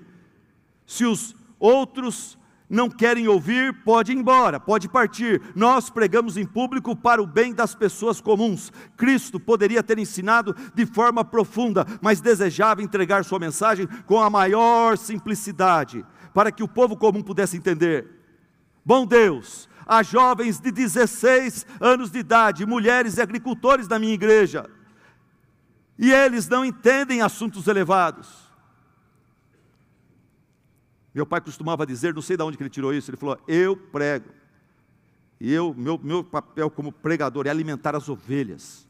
Se os Outros não querem ouvir, pode ir embora, pode partir. Nós pregamos em público para o bem das pessoas comuns. Cristo poderia ter ensinado de forma profunda, mas desejava entregar sua mensagem com a maior simplicidade, para que o povo comum pudesse entender. Bom Deus, há jovens de 16 anos de idade, mulheres e agricultores da minha igreja, e eles não entendem assuntos elevados meu pai costumava dizer, não sei de onde que ele tirou isso, ele falou: Eu prego. E eu, meu, meu papel como pregador é alimentar as ovelhas.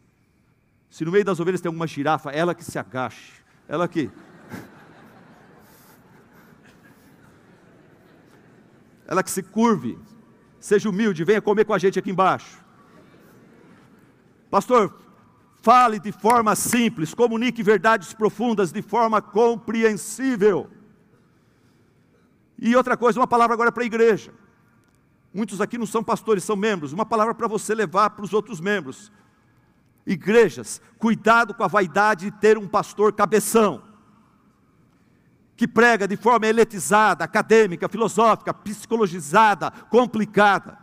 Se no meio das ovelhas tem alguma girafa, ela que se agache, ela que. <laughs> ela que se curve, seja humilde, venha comer com a gente aqui embaixo. Pastor, fale de forma simples, comunique verdades profundas de forma compreensível. E outra coisa, uma palavra agora para a igreja. Muitos aqui não são pastores, são membros. Uma palavra para você levar para os outros membros. Igrejas, cuidado com a vaidade de ter um pastor cabeção, que prega de forma eletizada, acadêmica, filosófica, psicologizada, complicada.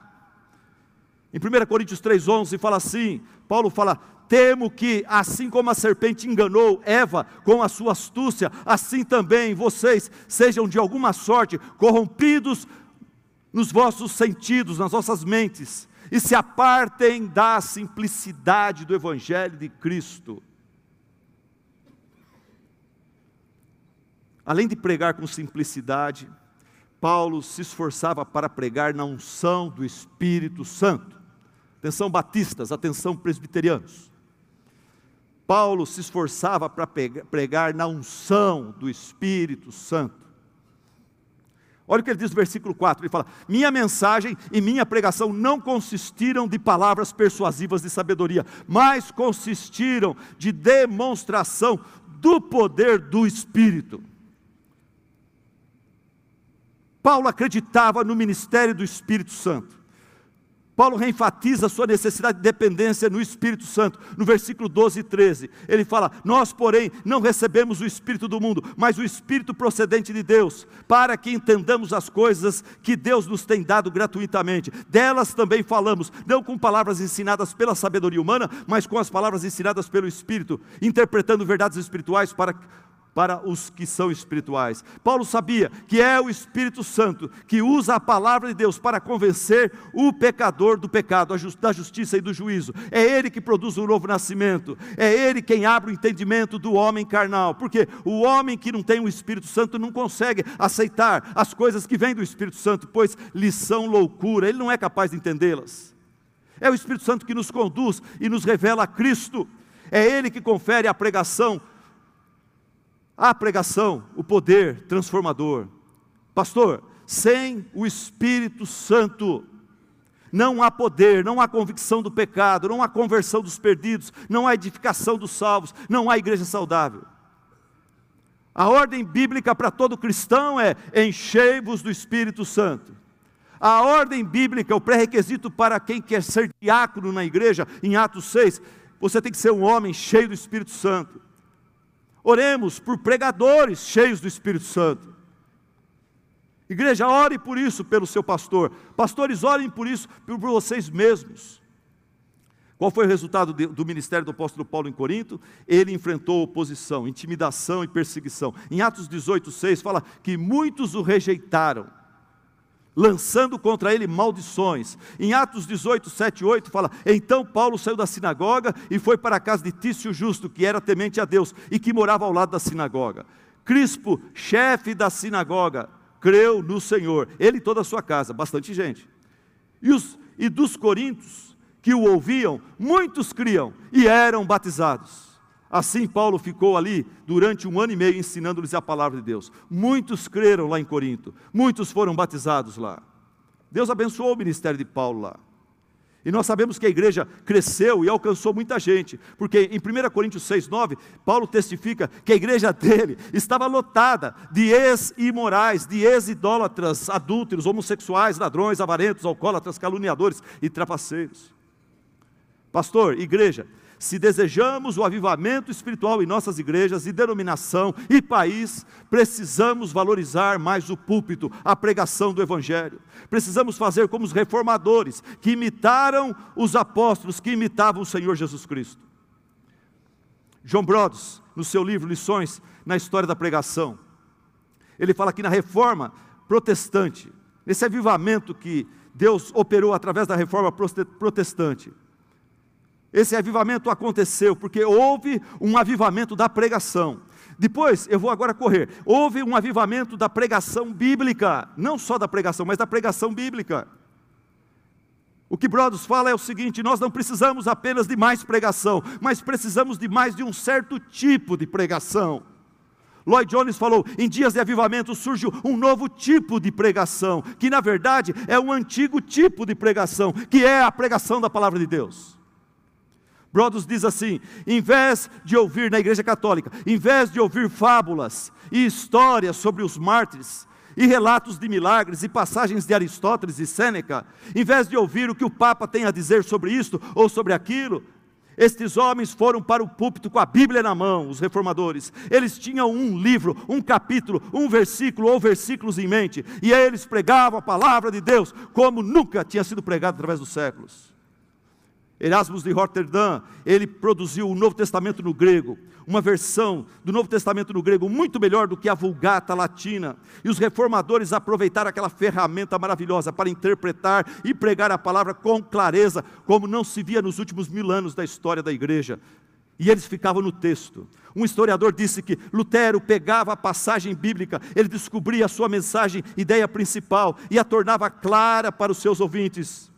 Em 1 Coríntios 3,11 fala assim: Paulo fala, temo que, assim como a serpente enganou Eva com a sua astúcia, assim também vocês sejam de alguma sorte corrompidos nos vossos sentidos, nas vossas mentes, e se apartem da simplicidade do Evangelho de Cristo. Além de pregar com simplicidade, Paulo se esforçava para pregar na unção do Espírito Santo. Atenção, batistas, atenção, presbiterianos. Paulo se esforçava para pregar na unção do Espírito Santo. Olha o que ele diz no versículo 4: ele fala: Minha mensagem e minha pregação não consistiram de palavras persuasivas de sabedoria, mas consistiram de demonstração do poder do Espírito. Paulo acreditava no ministério do Espírito Santo. Paulo reenfatiza a sua necessidade de dependência no Espírito Santo, no versículo 12 e 13. Ele fala: Nós, porém, não recebemos o Espírito do mundo, mas o Espírito procedente de Deus, para que entendamos as coisas que Deus nos tem dado gratuitamente. Delas também falamos, não com palavras ensinadas pela sabedoria humana, mas com as palavras ensinadas pelo Espírito, interpretando verdades espirituais para para os que são espirituais. Paulo sabia que é o Espírito Santo que usa a palavra de Deus para convencer o pecador do pecado, da justiça e do juízo. É ele que produz o novo nascimento, é ele quem abre o entendimento do homem carnal, porque o homem que não tem o Espírito Santo não consegue aceitar as coisas que vêm do Espírito Santo, pois lhe são loucura, ele não é capaz de entendê-las. É o Espírito Santo que nos conduz e nos revela a Cristo. É Ele que confere a pregação a pregação, o poder transformador. Pastor, sem o Espírito Santo, não há poder, não há convicção do pecado, não há conversão dos perdidos, não há edificação dos salvos, não há igreja saudável. A ordem bíblica para todo cristão é: enchei-vos do Espírito Santo. A ordem bíblica, o pré-requisito para quem quer ser diácono na igreja, em Atos 6, você tem que ser um homem cheio do Espírito Santo. Oremos por pregadores cheios do Espírito Santo. Igreja, ore por isso pelo seu pastor. Pastores, orem por isso por vocês mesmos. Qual foi o resultado do ministério do apóstolo Paulo em Corinto? Ele enfrentou oposição, intimidação e perseguição. Em Atos 18, 6 fala que muitos o rejeitaram lançando contra ele maldições. Em Atos 18, 7 e 8 fala: Então Paulo saiu da sinagoga e foi para a casa de Tício Justo, que era temente a Deus e que morava ao lado da sinagoga. Crispo, chefe da sinagoga, creu no Senhor, ele e toda a sua casa, bastante gente. E, os, e dos coríntios que o ouviam, muitos criam e eram batizados. Assim, Paulo ficou ali durante um ano e meio ensinando-lhes a palavra de Deus. Muitos creram lá em Corinto, muitos foram batizados lá. Deus abençoou o ministério de Paulo lá. E nós sabemos que a igreja cresceu e alcançou muita gente, porque em 1 Coríntios 6, 9, Paulo testifica que a igreja <laughs> dele estava lotada de ex-imorais, de ex-idólatras, adúlteros, homossexuais, ladrões, avarentos, alcoólatras, caluniadores e trapaceiros. Pastor, igreja, se desejamos o avivamento espiritual em nossas igrejas e denominação e país, precisamos valorizar mais o púlpito, a pregação do Evangelho. Precisamos fazer como os reformadores, que imitaram os apóstolos, que imitavam o Senhor Jesus Cristo. John Brodos, no seu livro Lições na História da Pregação, ele fala que na reforma protestante, nesse avivamento que Deus operou através da reforma protestante, esse avivamento aconteceu porque houve um avivamento da pregação. Depois, eu vou agora correr. Houve um avivamento da pregação bíblica, não só da pregação, mas da pregação bíblica. O que Brodos fala é o seguinte: nós não precisamos apenas de mais pregação, mas precisamos de mais de um certo tipo de pregação. Lloyd Jones falou: em dias de avivamento surge um novo tipo de pregação, que na verdade é um antigo tipo de pregação, que é a pregação da palavra de Deus. Brodos diz assim: em vez de ouvir na igreja católica, em vez de ouvir fábulas e histórias sobre os mártires, e relatos de milagres e passagens de Aristóteles e Sêneca, em vez de ouvir o que o Papa tem a dizer sobre isto ou sobre aquilo, estes homens foram para o púlpito com a Bíblia na mão, os reformadores. Eles tinham um livro, um capítulo, um versículo ou versículos em mente, e eles pregavam a palavra de Deus como nunca tinha sido pregado através dos séculos. Erasmus de Rotterdam, ele produziu o Novo Testamento no grego, uma versão do Novo Testamento no grego muito melhor do que a Vulgata latina. E os reformadores aproveitaram aquela ferramenta maravilhosa para interpretar e pregar a palavra com clareza, como não se via nos últimos mil anos da história da igreja. E eles ficavam no texto. Um historiador disse que Lutero pegava a passagem bíblica, ele descobria a sua mensagem, ideia principal, e a tornava clara para os seus ouvintes.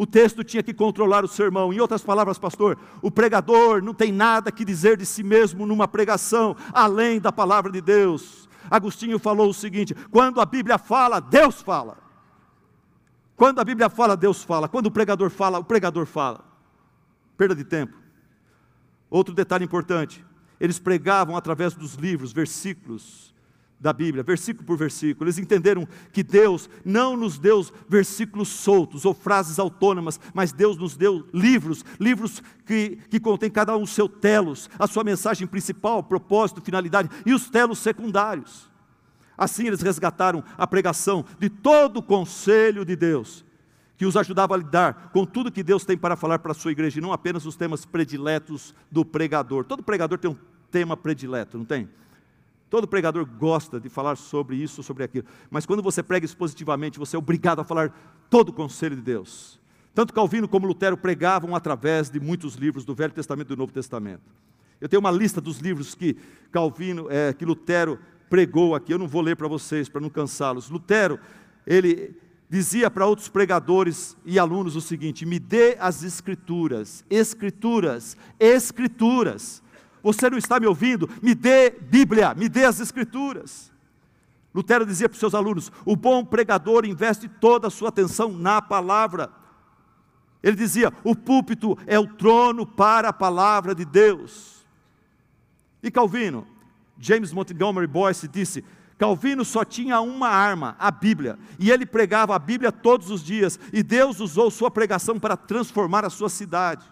O texto tinha que controlar o sermão. Em outras palavras, pastor, o pregador não tem nada que dizer de si mesmo numa pregação, além da palavra de Deus. Agostinho falou o seguinte: quando a Bíblia fala, Deus fala. Quando a Bíblia fala, Deus fala. Quando o pregador fala, o pregador fala. Perda de tempo. Outro detalhe importante: eles pregavam através dos livros, versículos, da Bíblia, versículo por versículo. Eles entenderam que Deus não nos deu versículos soltos ou frases autônomas, mas Deus nos deu livros, livros que, que contêm cada um o seu telos, a sua mensagem principal, propósito, finalidade e os telos secundários. Assim eles resgataram a pregação de todo o conselho de Deus, que os ajudava a lidar com tudo que Deus tem para falar para a sua igreja, e não apenas os temas prediletos do pregador. Todo pregador tem um tema predileto, não tem? Todo pregador gosta de falar sobre isso, sobre aquilo. Mas quando você prega expositivamente, você é obrigado a falar todo o conselho de Deus. Tanto Calvino como Lutero pregavam através de muitos livros do Velho Testamento e do Novo Testamento. Eu tenho uma lista dos livros que Calvino, é, que Lutero pregou aqui. Eu não vou ler para vocês para não cansá-los. Lutero, ele dizia para outros pregadores e alunos o seguinte: me dê as escrituras, escrituras, escrituras. Você não está me ouvindo? Me dê Bíblia, me dê as Escrituras. Lutero dizia para os seus alunos: o bom pregador investe toda a sua atenção na palavra. Ele dizia: o púlpito é o trono para a palavra de Deus. E Calvino, James Montgomery Boyce disse: Calvino só tinha uma arma, a Bíblia, e ele pregava a Bíblia todos os dias, e Deus usou sua pregação para transformar a sua cidade.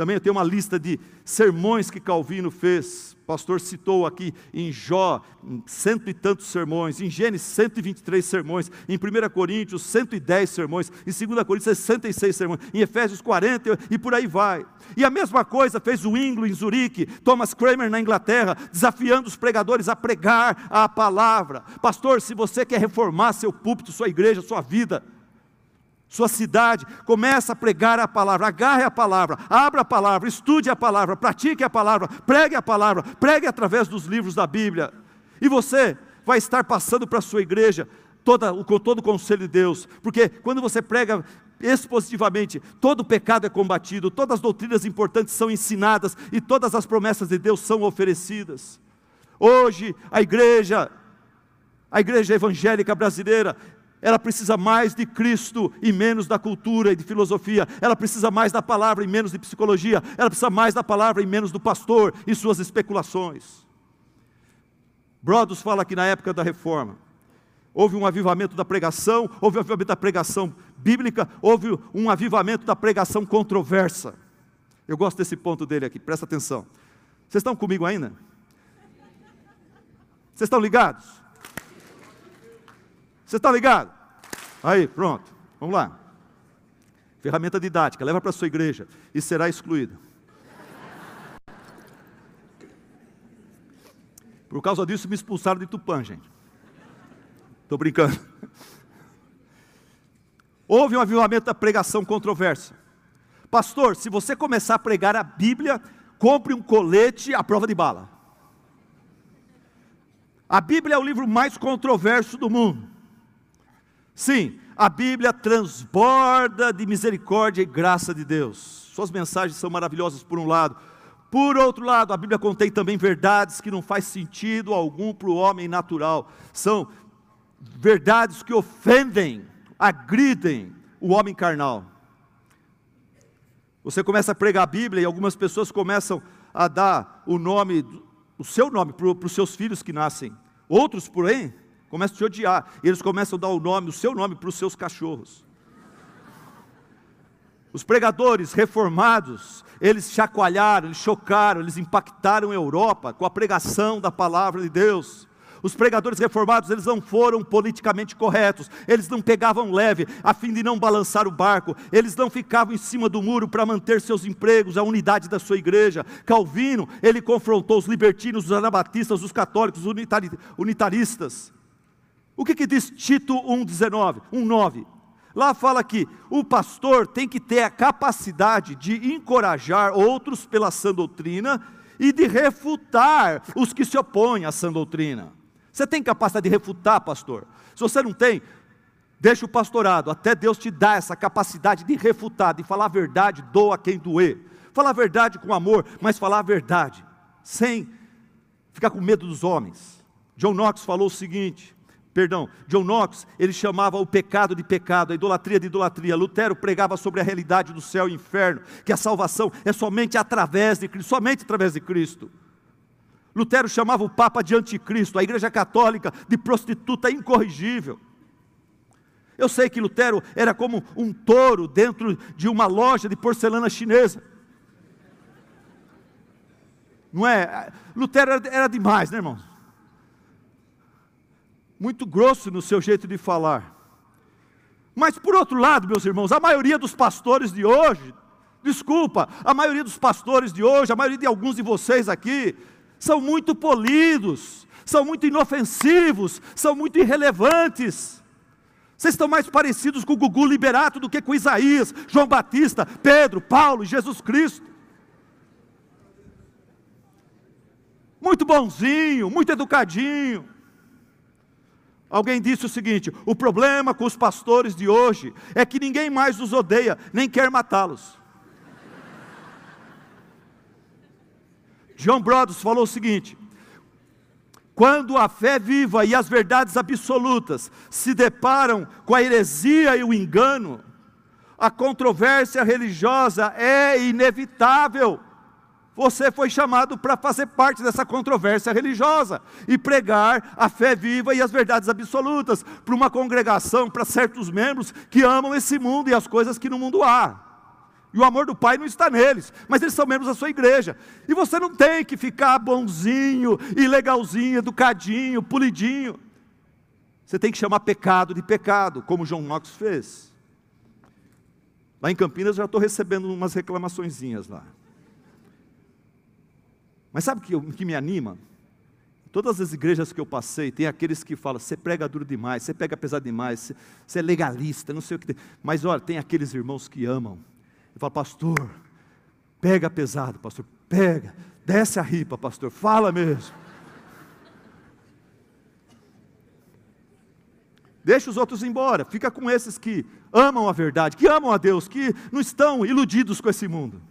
Também eu tenho uma lista de sermões que Calvino fez. O pastor citou aqui em Jó, cento e tantos sermões, em Gênesis, 123 sermões, em 1 Coríntios, 110 sermões, em 2 Coríntios, 66 sermões, em Efésios, 40 e por aí vai. E a mesma coisa fez o Inglo em Zurique, Thomas Kramer na Inglaterra, desafiando os pregadores a pregar a palavra. Pastor, se você quer reformar seu púlpito, sua igreja, sua vida, sua cidade, começa a pregar a palavra, agarre a palavra, abra a palavra, estude a palavra, pratique a palavra, pregue a palavra, pregue através dos livros da Bíblia. E você vai estar passando para a sua igreja toda, todo o conselho de Deus, porque quando você prega expositivamente, todo pecado é combatido, todas as doutrinas importantes são ensinadas e todas as promessas de Deus são oferecidas. Hoje, a igreja, a igreja evangélica brasileira, ela precisa mais de Cristo e menos da cultura e de filosofia. Ela precisa mais da palavra e menos de psicologia. Ela precisa mais da palavra e menos do pastor e suas especulações. Brodos fala que na época da reforma houve um avivamento da pregação, houve um avivamento da pregação bíblica, houve um avivamento da pregação controversa. Eu gosto desse ponto dele aqui, presta atenção. Vocês estão comigo ainda? Vocês estão ligados? Você está ligado? Aí, pronto. Vamos lá. Ferramenta didática, leva para sua igreja e será excluída. Por causa disso me expulsaram de Tupã, gente. Estou brincando. Houve um avivamento da pregação controversa. Pastor, se você começar a pregar a Bíblia, compre um colete à prova de bala. A Bíblia é o livro mais controverso do mundo. Sim, a Bíblia transborda de misericórdia e graça de Deus. Suas mensagens são maravilhosas por um lado. Por outro lado, a Bíblia contém também verdades que não faz sentido algum para o homem natural. São verdades que ofendem, agridem o homem carnal. Você começa a pregar a Bíblia e algumas pessoas começam a dar o nome, o seu nome para os seus filhos que nascem. Outros, porém, começam a te odiar. E eles começam a dar o nome, o seu nome para os seus cachorros. Os pregadores reformados, eles chacoalharam, eles chocaram, eles impactaram a Europa com a pregação da palavra de Deus. Os pregadores reformados, eles não foram politicamente corretos, eles não pegavam leve a fim de não balançar o barco, eles não ficavam em cima do muro para manter seus empregos, a unidade da sua igreja. Calvino, ele confrontou os libertinos, os anabatistas, os católicos, os unitaristas. O que, que diz Tito 1,19? 1,9? Lá fala que o pastor tem que ter a capacidade de encorajar outros pela sã doutrina e de refutar os que se opõem à sã doutrina. Você tem capacidade de refutar, pastor? Se você não tem, deixa o pastorado, até Deus te dá essa capacidade de refutar, de falar a verdade, doa quem doer. Falar a verdade com amor, mas falar a verdade, sem ficar com medo dos homens. John Knox falou o seguinte: perdão, John Knox, ele chamava o pecado de pecado, a idolatria de idolatria. Lutero pregava sobre a realidade do céu e inferno, que a salvação é somente através de Cristo, somente através de Cristo. Lutero chamava o Papa de anticristo, a Igreja Católica de prostituta incorrigível. Eu sei que Lutero era como um touro dentro de uma loja de porcelana chinesa. Não é? Lutero era, era demais, né, irmão? Muito grosso no seu jeito de falar. Mas por outro lado, meus irmãos, a maioria dos pastores de hoje, desculpa, a maioria dos pastores de hoje, a maioria de alguns de vocês aqui, são muito polidos, são muito inofensivos, são muito irrelevantes. Vocês estão mais parecidos com o Gugu Liberato do que com Isaías, João Batista, Pedro, Paulo e Jesus Cristo. Muito bonzinho, muito educadinho. Alguém disse o seguinte: o problema com os pastores de hoje é que ninguém mais os odeia, nem quer matá-los. John Brothers falou o seguinte: quando a fé viva e as verdades absolutas se deparam com a heresia e o engano, a controvérsia religiosa é inevitável. Você foi chamado para fazer parte dessa controvérsia religiosa e pregar a fé viva e as verdades absolutas para uma congregação, para certos membros que amam esse mundo e as coisas que no mundo há. E o amor do Pai não está neles, mas eles são membros da sua igreja. E você não tem que ficar bonzinho e legalzinho, educadinho, polidinho. Você tem que chamar pecado de pecado, como João Knox fez. Lá em Campinas eu já estou recebendo umas reclamaçõezinhas lá. Mas sabe o que, que me anima? Todas as igrejas que eu passei, tem aqueles que falam, você prega duro demais, você pega pesado demais, você, é legalista, não sei o que tem. Mas olha, tem aqueles irmãos que amam e fala, pastor, pega pesado, pastor, pega, desce a ripa, pastor, fala mesmo. Deixa os outros embora, fica com esses que amam a verdade, que amam a Deus, que não estão iludidos com esse mundo.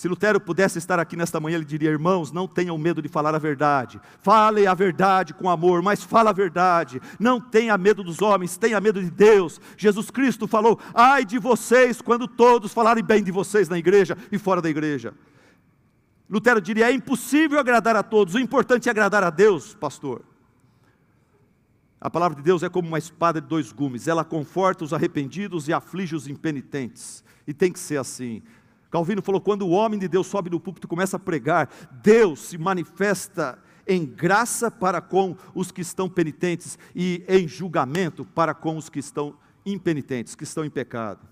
Se Lutero pudesse estar aqui nesta manhã, ele diria: irmãos, não tenham medo de falar a verdade. Fale a verdade com amor, mas fala a verdade. Não tenha medo dos homens, tenha medo de Deus. Jesus Cristo falou: ai de vocês quando todos falarem bem de vocês na igreja e fora da igreja. Lutero diria: é impossível agradar a todos, o importante é agradar a Deus, pastor. A palavra de Deus é como uma espada de dois gumes, ela conforta os arrependidos e aflige os impenitentes, e tem que ser assim. Calvino falou: quando o homem de Deus sobe no púlpito e começa a pregar, Deus se manifesta em graça para com os que estão penitentes e em julgamento para com os que estão impenitentes, que estão em pecado.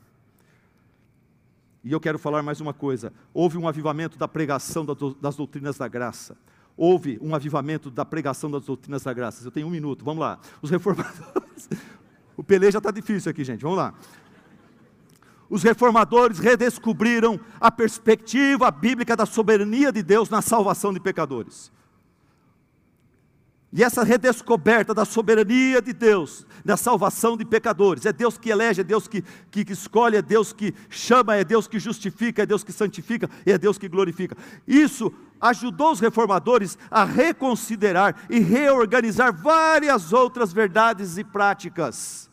E eu quero falar mais uma coisa: houve um avivamento da pregação das doutrinas da graça. Houve um avivamento da pregação das doutrinas da graça. Eu tenho um minuto, vamos lá. Os reformadores. <laughs> O Pelé já está difícil aqui, gente. Vamos lá os reformadores redescobriram a perspectiva bíblica da soberania de Deus na salvação de pecadores. E essa redescoberta da soberania de Deus, da salvação de pecadores, é Deus que elege, é Deus que, que, que, escolhe, é Deus que chama, é Deus que justifica, é Deus que santifica, é Deus que glorifica. Isso ajudou os reformadores a reconsiderar e reorganizar várias outras verdades e práticas.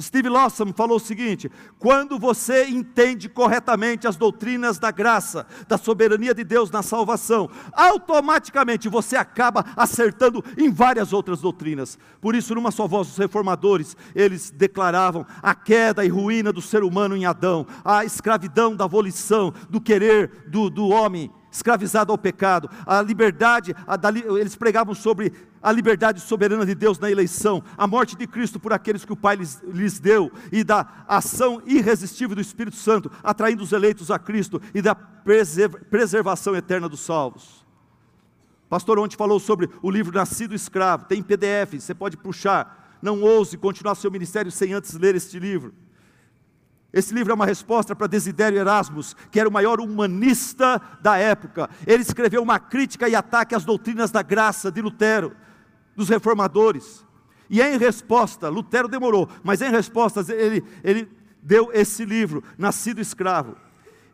Steve Lawson falou o seguinte: quando você entende corretamente as doutrinas da graça, da soberania de Deus na salvação, automaticamente você acaba acertando em várias outras doutrinas. Por isso, numa só voz, os reformadores, eles declaravam a queda e ruína do ser humano em Adão, a escravidão da volição, do querer do, do homem escravizado ao pecado, a liberdade, a, da, eles pregavam sobre a liberdade soberana de Deus na eleição, a morte de Cristo por aqueles que o Pai lhes, lhes deu, e da ação irresistível do Espírito Santo, atraindo os eleitos a Cristo, e da preservação eterna dos salvos. Pastor ontem falou sobre o livro Nascido Escravo, tem PDF, você pode puxar, não ouse continuar seu ministério sem antes ler este livro. Esse livro é uma resposta para Desidério Erasmus, que era o maior humanista da época. Ele escreveu uma crítica e ataque às doutrinas da graça de Lutero, dos reformadores. E em resposta, Lutero demorou, mas em resposta ele, ele deu esse livro, Nascido Escravo.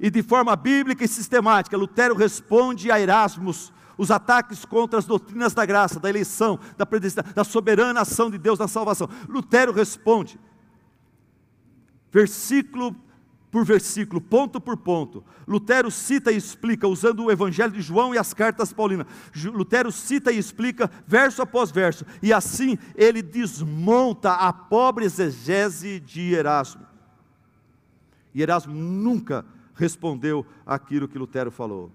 E de forma bíblica e sistemática, Lutero responde a Erasmus os ataques contra as doutrinas da graça, da eleição, da, da soberana ação de Deus na salvação. Lutero responde versículo por versículo, ponto por ponto. Lutero cita e explica, usando o Evangelho de João e as cartas paulinas. Lutero cita e explica verso após verso, e assim ele desmonta a pobre exegese de Erasmo. E Erasmo nunca respondeu aquilo que Lutero falou.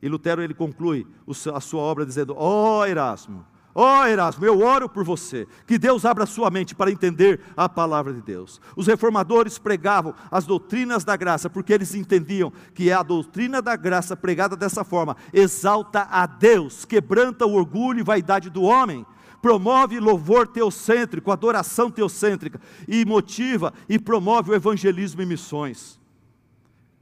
E Lutero ele conclui a sua obra dizendo: Ó oh, Erasmo, Ó oh, Erasmo, eu oro por você, que Deus abra sua mente para entender a palavra de Deus. Os reformadores pregavam as doutrinas da graça, porque eles entendiam que a doutrina da graça pregada dessa forma exalta a Deus, quebranta o orgulho e vaidade do homem, promove louvor teocêntrico, adoração teocêntrica, e motiva e promove o evangelismo e missões.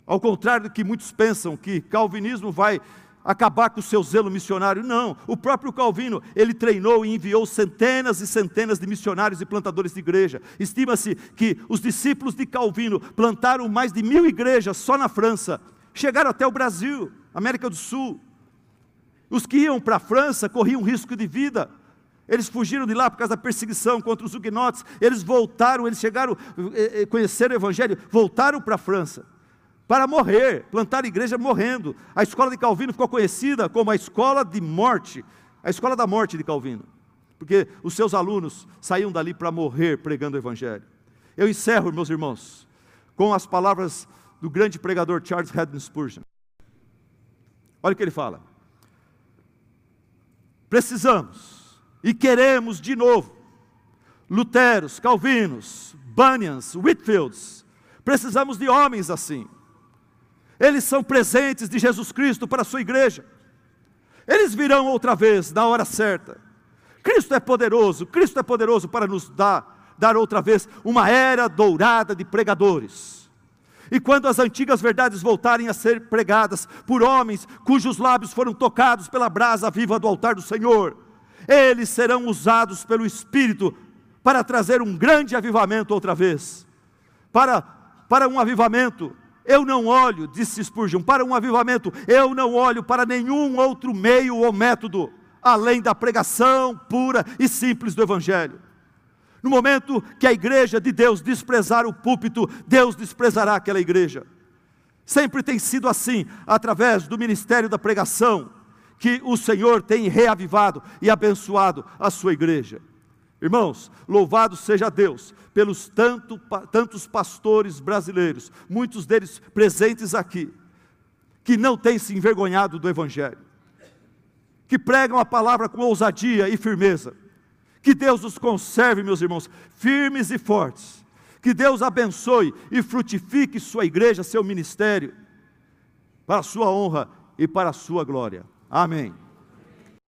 Ao contrário do que muitos pensam, que calvinismo vai acabar com o seu zelo missionário. Não, o próprio Calvino, ele treinou e enviou centenas e centenas de missionários e plantadores de igreja. Estima-se que os discípulos de Calvino plantaram mais de mil igrejas só na França, chegaram até o Brasil, América do Sul. Os que iam para a França corriam risco de vida. Eles fugiram de lá por causa da perseguição contra os huguenotes. Eles voltaram, eles chegaram, eh, eh, conheceram o Evangelho, voltaram para a França para morrer, plantar igreja morrendo. A escola de Calvino ficou conhecida como a escola de morte, a escola da morte de Calvino, porque os seus alunos saíam dali para morrer pregando o Evangelho. Eu encerro, meus irmãos, com as palavras do grande pregador Charles Haddon Spurgeon. Olha o que ele fala. Precisamos e queremos de novo Luteros, Calvinos, Bunyans, Whitfields. Precisamos de homens assim eles são presentes de Jesus Cristo para a sua igreja. Eles virão outra vez na hora certa. Cristo é poderoso, Cristo é poderoso para nos dar, dar outra vez uma era dourada de pregadores. E quando as antigas verdades voltarem a ser pregadas por homens cujos lábios foram tocados pela brasa viva do altar do Senhor, eles serão usados pelo Espírito para trazer um grande avivamento outra vez. Para, para um avivamento eu não olho, disse Spurgeon, para um avivamento, eu não olho para nenhum outro meio ou método, além da pregação pura e simples do Evangelho. No momento que a igreja de Deus desprezar o púlpito, Deus desprezará aquela igreja. Sempre tem sido assim, através do ministério da pregação, que o Senhor tem reavivado e abençoado a sua igreja. Irmãos, louvado seja Deus pelos tanto, tantos pastores brasileiros, muitos deles presentes aqui, que não têm se envergonhado do Evangelho, que pregam a palavra com ousadia e firmeza. Que Deus os conserve, meus irmãos, firmes e fortes. Que Deus abençoe e frutifique sua igreja, seu ministério, para a sua honra e para a sua glória. Amém.